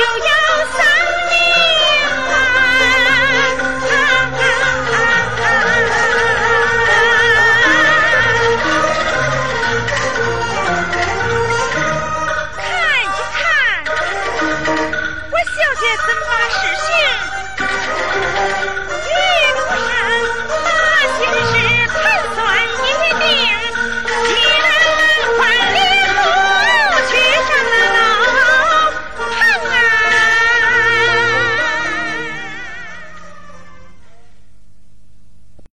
又有三两看一看我小姐是